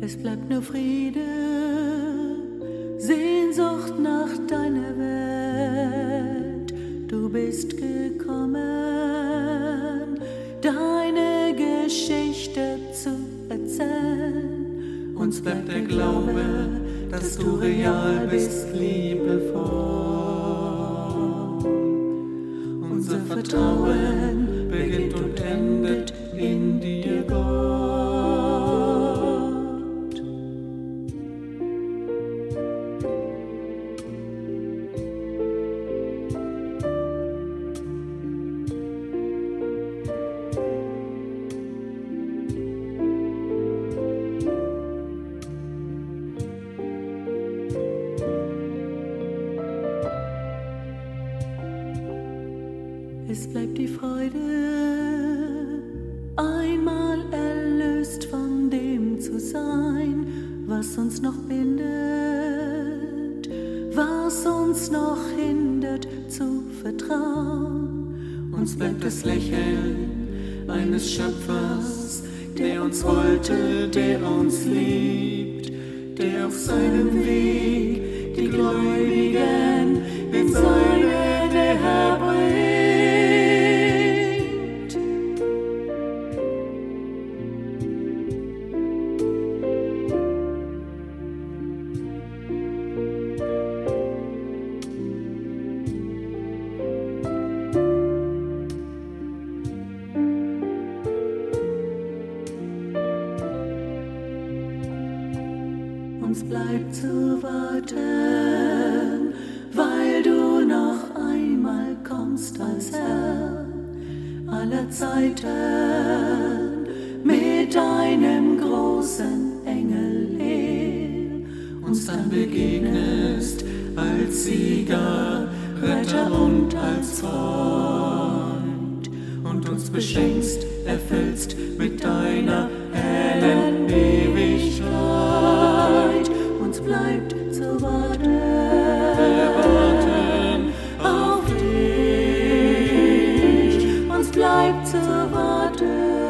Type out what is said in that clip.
Es bleibt nur Friede, Sehnsucht nach deiner Welt. Du bist gekommen, deine Geschichte zu erzählen. Uns bleibt der Glaube, dass du real bist, liebevoll. Unser Vertrauen Es bleibt die Freude, einmal erlöst von dem zu sein, was uns noch bindet, was uns noch hindert zu vertrauen. Uns bleibt das Lächeln eines Schöpfers, der uns wollte, der uns liebt, der auf seinem Weg die Gläubigen in seine Uns bleibt zu warten, weil du noch einmal kommst als Herr aller Zeiten. Mit deinem großen Engelheer uns dann begegnest als Sieger, Retter und als Freund. Und uns beschenkst, erfüllst mit deiner zurück zu Worten.